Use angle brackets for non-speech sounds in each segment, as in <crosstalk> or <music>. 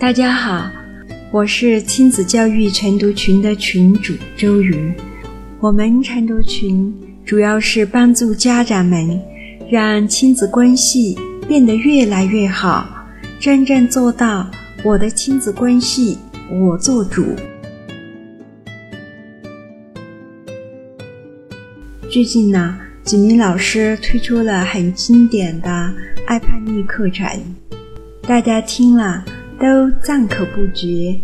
大家好，我是亲子教育晨读群的群主周瑜。我们晨读群主要是帮助家长们让亲子关系变得越来越好，真正做到我的亲子关系我做主。最近呢，子明老师推出了很经典的爱叛逆课程，大家听了。都赞口不绝，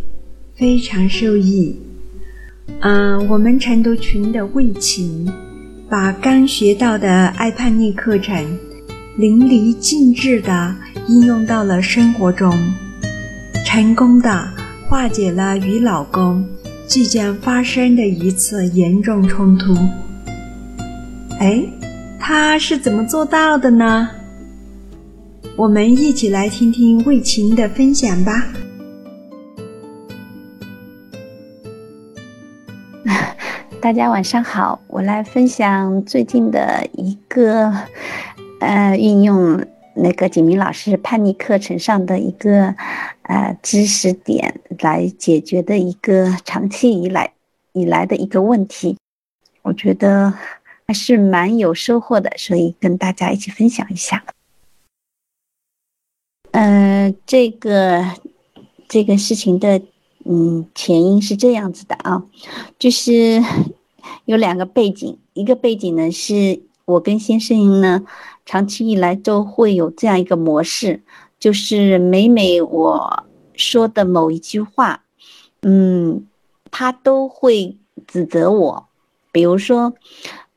非常受益。嗯，我们晨读群的魏晴把刚学到的爱叛逆课程淋漓尽致地应用到了生活中，成功的化解了与老公即将发生的一次严重冲突。哎，他是怎么做到的呢？我们一起来听听魏琴的分享吧。<laughs> 大家晚上好，我来分享最近的一个呃运用那个景明老师叛逆课程上的一个呃知识点来解决的一个长期以来以来的一个问题，我觉得还是蛮有收获的，所以跟大家一起分享一下。嗯，这个这个事情的嗯前因是这样子的啊，就是 <laughs> 有两个背景，一个背景呢是我跟先生呢长期以来都会有这样一个模式，就是每每我说的某一句话，嗯，他都会指责我，比如说，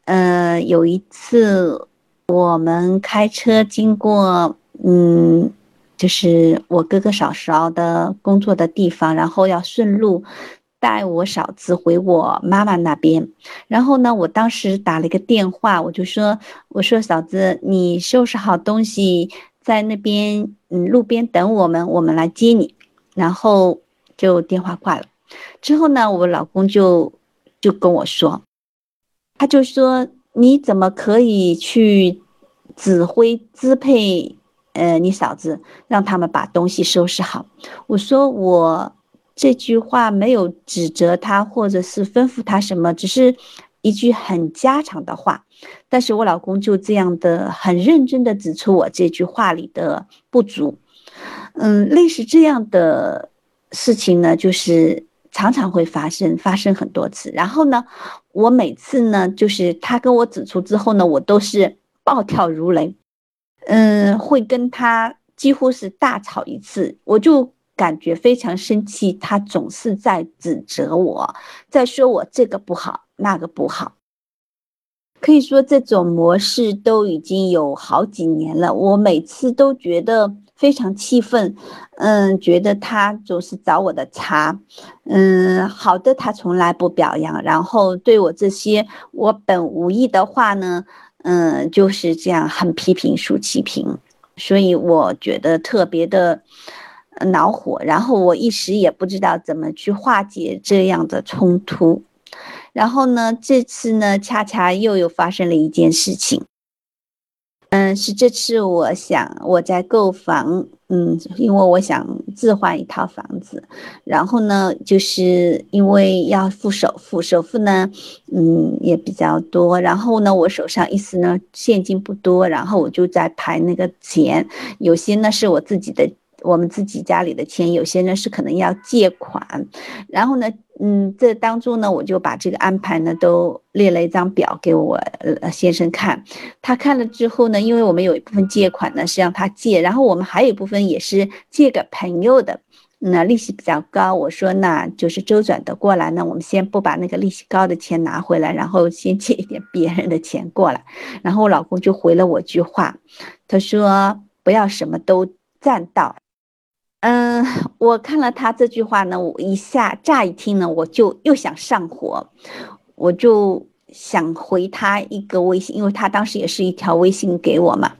呃，有一次我们开车经过，嗯。就是我哥哥嫂嫂的工作的地方，然后要顺路带我嫂子回我妈妈那边。然后呢，我当时打了一个电话，我就说：“我说嫂子，你收拾好东西，在那边嗯路边等我们，我们来接你。”然后就电话挂了。之后呢，我老公就就跟我说，他就说：“你怎么可以去指挥支配？”呃，你嫂子让他们把东西收拾好。我说我这句话没有指责他，或者是吩咐他什么，只是一句很家常的话。但是我老公就这样的很认真的指出我这句话里的不足。嗯，类似这样的事情呢，就是常常会发生，发生很多次。然后呢，我每次呢，就是他跟我指出之后呢，我都是暴跳如雷。嗯，会跟他几乎是大吵一次，我就感觉非常生气。他总是在指责我，在说我这个不好，那个不好。可以说这种模式都已经有好几年了。我每次都觉得非常气愤，嗯，觉得他总是找我的茬，嗯，好的他从来不表扬，然后对我这些我本无意的话呢。嗯，就是这样，很批评舒淇平，所以我觉得特别的恼火。然后我一时也不知道怎么去化解这样的冲突。然后呢，这次呢，恰恰又有发生了一件事情。嗯，是这次我想我在购房，嗯，因为我想置换一套房子，然后呢，就是因为要付首付，首付呢，嗯，也比较多，然后呢，我手上意思呢现金不多，然后我就在排那个钱，有些呢是我自己的。我们自己家里的钱，有些呢是可能要借款，然后呢，嗯，这当中呢，我就把这个安排呢都列了一张表给我呃先生看，他看了之后呢，因为我们有一部分借款呢是让他借，然后我们还有一部分也是借给朋友的，那利息比较高，我说那就是周转的过来呢，我们先不把那个利息高的钱拿回来，然后先借一点别人的钱过来，然后我老公就回了我句话，他说不要什么都占到。嗯，我看了他这句话呢，我一下乍一听呢，我就又想上火，我就想回他一个微信，因为他当时也是一条微信给我嘛。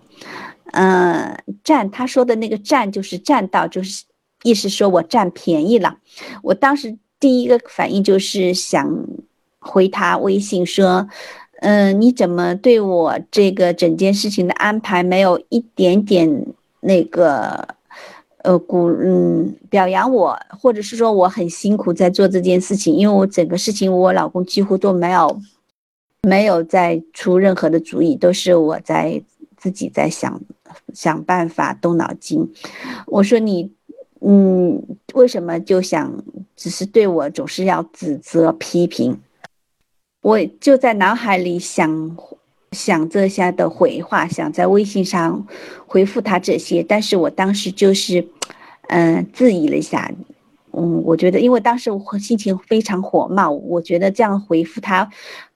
嗯，占他说的那个占就是占到，就是意思说我占便宜了。我当时第一个反应就是想回他微信说，嗯，你怎么对我这个整件事情的安排没有一点点那个？呃，鼓嗯表扬我，或者是说我很辛苦在做这件事情，因为我整个事情我老公几乎都没有没有在出任何的主意，都是我在自己在想想办法动脑筋。我说你嗯为什么就想只是对我总是要指责批评？我就在脑海里想。想这下的回话，想在微信上回复他这些，但是我当时就是，嗯，质疑了一下，嗯，我觉得，因为当时我心情非常火冒，我觉得这样回复他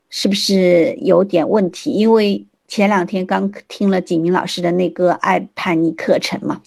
是不是有点问题？因为前两天刚听了景明老师的那个爱叛逆课程嘛，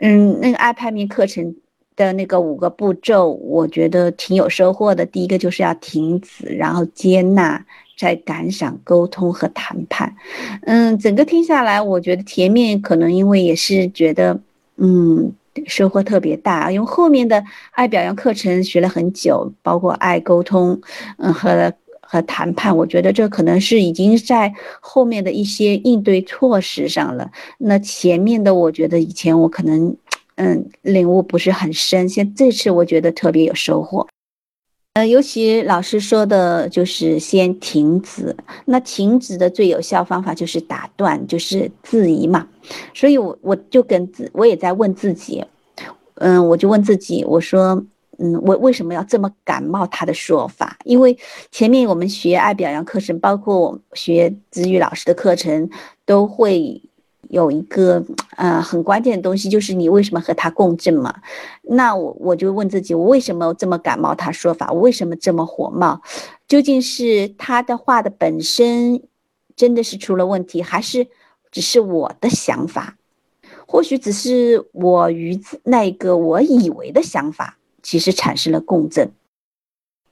嗯，那个爱叛逆课程的那个五个步骤，我觉得挺有收获的。第一个就是要停止，然后接纳。在感想、沟通和谈判，嗯，整个听下来，我觉得前面可能因为也是觉得，嗯，收获特别大，因为后面的爱表扬课程学了很久，包括爱沟通，嗯，和和谈判，我觉得这可能是已经在后面的一些应对措施上了。那前面的，我觉得以前我可能，嗯，领悟不是很深，现这次我觉得特别有收获。呃，尤其老师说的就是先停止，那停止的最有效方法就是打断，就是质疑嘛。所以，我我就跟自我也在问自己，嗯，我就问自己，我说，嗯，我为什么要这么感冒他的说法？因为前面我们学爱表扬课程，包括我学子语老师的课程，都会。有一个呃很关键的东西，就是你为什么和他共振嘛？那我我就问自己，我为什么这么感冒他说法？我为什么这么火冒？究竟是他的话的本身真的是出了问题，还是只是我的想法？或许只是我与那个我以为的想法，其实产生了共振。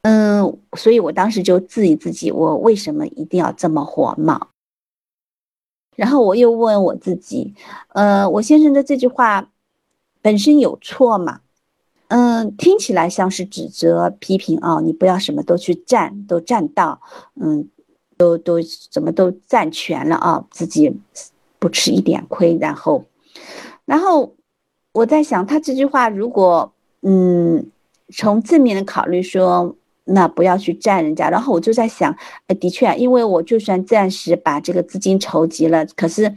嗯，所以我当时就质疑自己，我为什么一定要这么火冒？然后我又问我自己，呃，我先生的这句话本身有错吗？嗯，听起来像是指责、批评啊，你不要什么都去占，都占到，嗯，都都怎么都占全了啊，自己不吃一点亏。然后，然后我在想，他这句话如果，嗯，从正面的考虑说。那不要去占人家，然后我就在想，的确，因为我就算暂时把这个资金筹集了，可是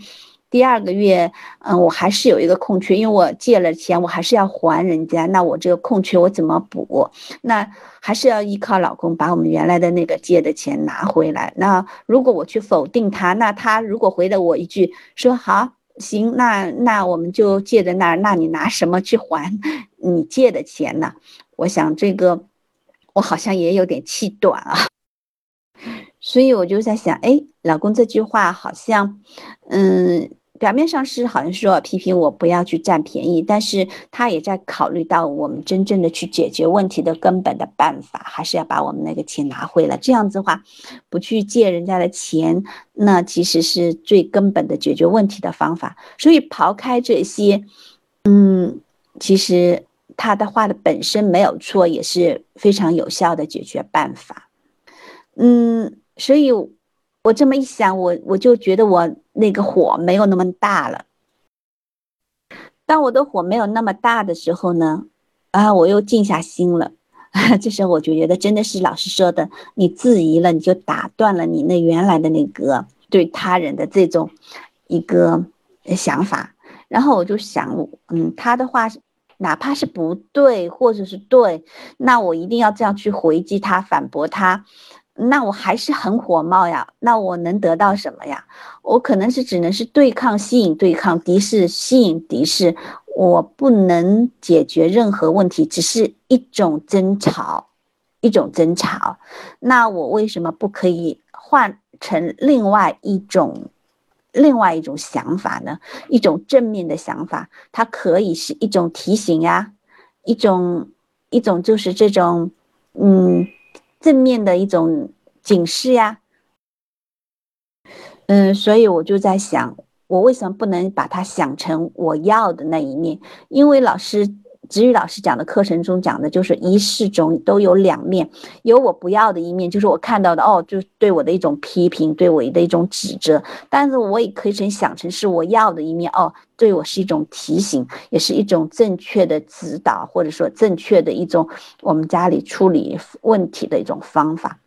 第二个月，嗯，我还是有一个空缺，因为我借了钱，我还是要还人家，那我这个空缺我怎么补？那还是要依靠老公把我们原来的那个借的钱拿回来。那如果我去否定他，那他如果回了我一句说好行，那那我们就借在那儿，那你拿什么去还 <laughs> 你借的钱呢？我想这个。我好像也有点气短啊，所以我就在想，哎，老公这句话好像，嗯，表面上是好像说批评我不要去占便宜，但是他也在考虑到我们真正的去解决问题的根本的办法，还是要把我们那个钱拿回来。这样子的话，不去借人家的钱，那其实是最根本的解决问题的方法。所以刨开这些，嗯，其实。他的话的本身没有错，也是非常有效的解决办法。嗯，所以我这么一想，我我就觉得我那个火没有那么大了。当我的火没有那么大的时候呢，啊，我又静下心了。<laughs> 这时候我就觉得真的是老师说的，你质疑了，你就打断了你那原来的那个对他人的这种一个想法。然后我就想，嗯，他的话。哪怕是不对，或者是对，那我一定要这样去回击他、反驳他，那我还是很火冒呀。那我能得到什么呀？我可能是只能是对抗、吸引对抗、敌视、吸引敌视，我不能解决任何问题，只是一种争吵，一种争吵。那我为什么不可以换成另外一种？另外一种想法呢，一种正面的想法，它可以是一种提醒呀，一种一种就是这种，嗯，正面的一种警示呀，嗯，所以我就在想，我为什么不能把它想成我要的那一面？因为老师子宇老师讲的课程中讲的，就是一事中都有两面，有我不要的一面，就是我看到的哦，就对我的一种批评，对我的一种指责，但是我也可以成想成是我要的一面哦，对我是一种提醒，也是一种正确的指导，或者说正确的一种我们家里处理问题的一种方法。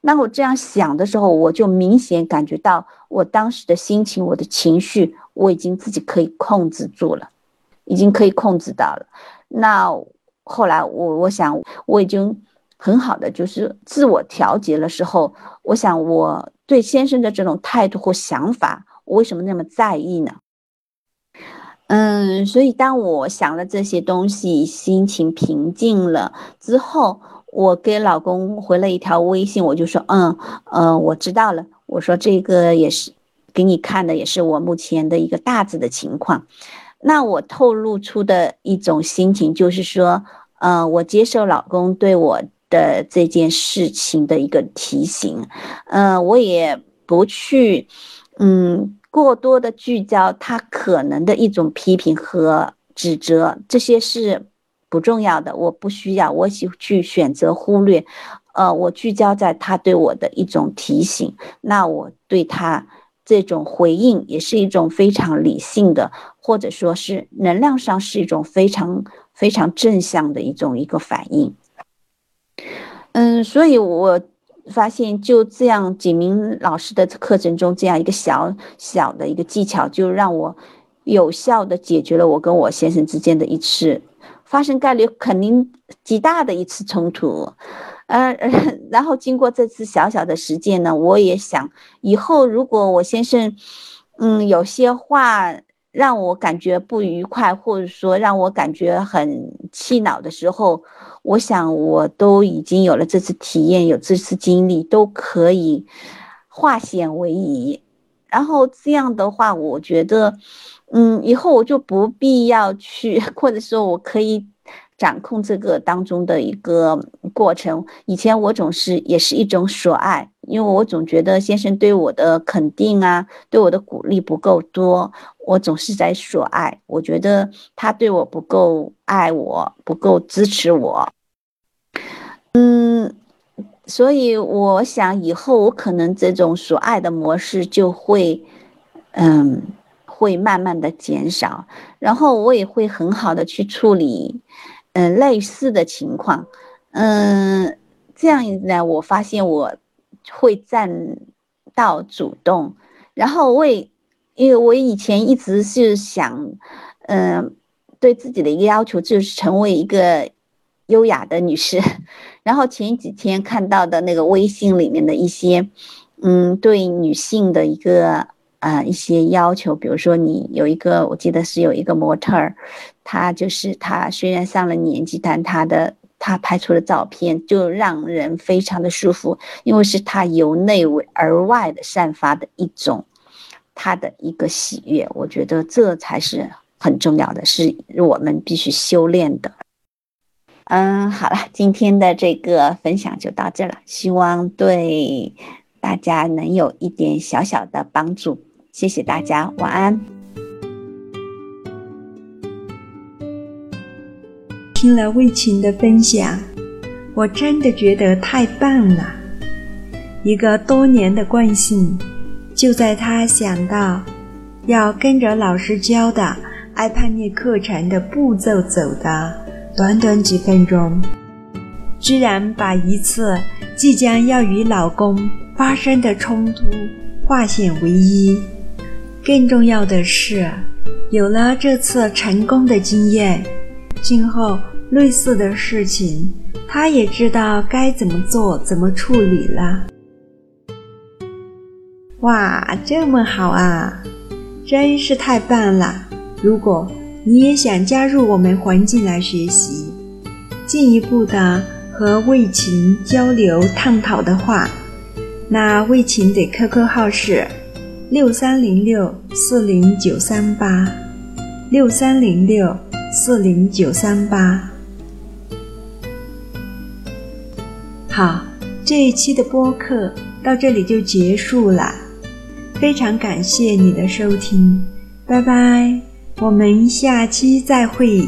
那我这样想的时候，我就明显感觉到我当时的心情，我的情绪，我已经自己可以控制住了，已经可以控制到了。那后来我我想我已经很好的就是自我调节了时候，我想我对先生的这种态度或想法，我为什么那么在意呢？嗯，所以当我想了这些东西，心情平静了之后，我给老公回了一条微信，我就说，嗯嗯，我知道了。我说这个也是给你看的，也是我目前的一个大致的情况。那我透露出的一种心情就是说，呃，我接受老公对我的这件事情的一个提醒，呃，我也不去，嗯，过多的聚焦他可能的一种批评和指责，这些是不重要的，我不需要，我喜去选择忽略，呃，我聚焦在他对我的一种提醒，那我对他。这种回应也是一种非常理性的，或者说是能量上是一种非常非常正向的一种一个反应。嗯，所以我发现就这样，景明老师的课程中这样一个小小的一个技巧，就让我有效的解决了我跟我先生之间的一次发生概率肯定极大的一次冲突。呃，<laughs> 然后经过这次小小的实践呢，我也想以后如果我先生，嗯，有些话让我感觉不愉快，或者说让我感觉很气恼的时候，我想我都已经有了这次体验，有这次经历，都可以化险为夷。然后这样的话，我觉得，嗯，以后我就不必要去，或者说我可以。掌控这个当中的一个过程，以前我总是也是一种所爱，因为我总觉得先生对我的肯定啊，对我的鼓励不够多，我总是在所爱，我觉得他对我不够爱我，不够支持我，嗯，所以我想以后我可能这种所爱的模式就会，嗯，会慢慢的减少，然后我也会很好的去处理。嗯，类似的情况，嗯，这样一来，我发现我会占到主动，然后为，因为我以前一直是想，嗯，对自己的一个要求就是成为一个优雅的女士，<laughs> 然后前几天看到的那个微信里面的一些，嗯，对女性的一个。啊，一些要求，比如说你有一个，我记得是有一个模特儿，他就是他虽然上了年纪，但他的他拍出的照片就让人非常的舒服，因为是他由内而外的散发的一种他的一个喜悦，我觉得这才是很重要的，是我们必须修炼的。嗯，好了，今天的这个分享就到这了，希望对大家能有一点小小的帮助。谢谢大家，晚安。听了魏琴的分享，我真的觉得太棒了。一个多年的惯性，就在他想到要跟着老师教的爱叛逆课程的步骤走的短短几分钟，居然把一次即将要与老公发生的冲突化险为夷。更重要的是，有了这次成功的经验，今后类似的事情，他也知道该怎么做、怎么处理了。哇，这么好啊，真是太棒了！如果你也想加入我们环境来学习，进一步的和魏琴交流探讨的话，那魏琴的 QQ 号是。六三零六四零九三八，六三零六四零九三八。好，这一期的播客到这里就结束了，非常感谢你的收听，拜拜，我们下期再会。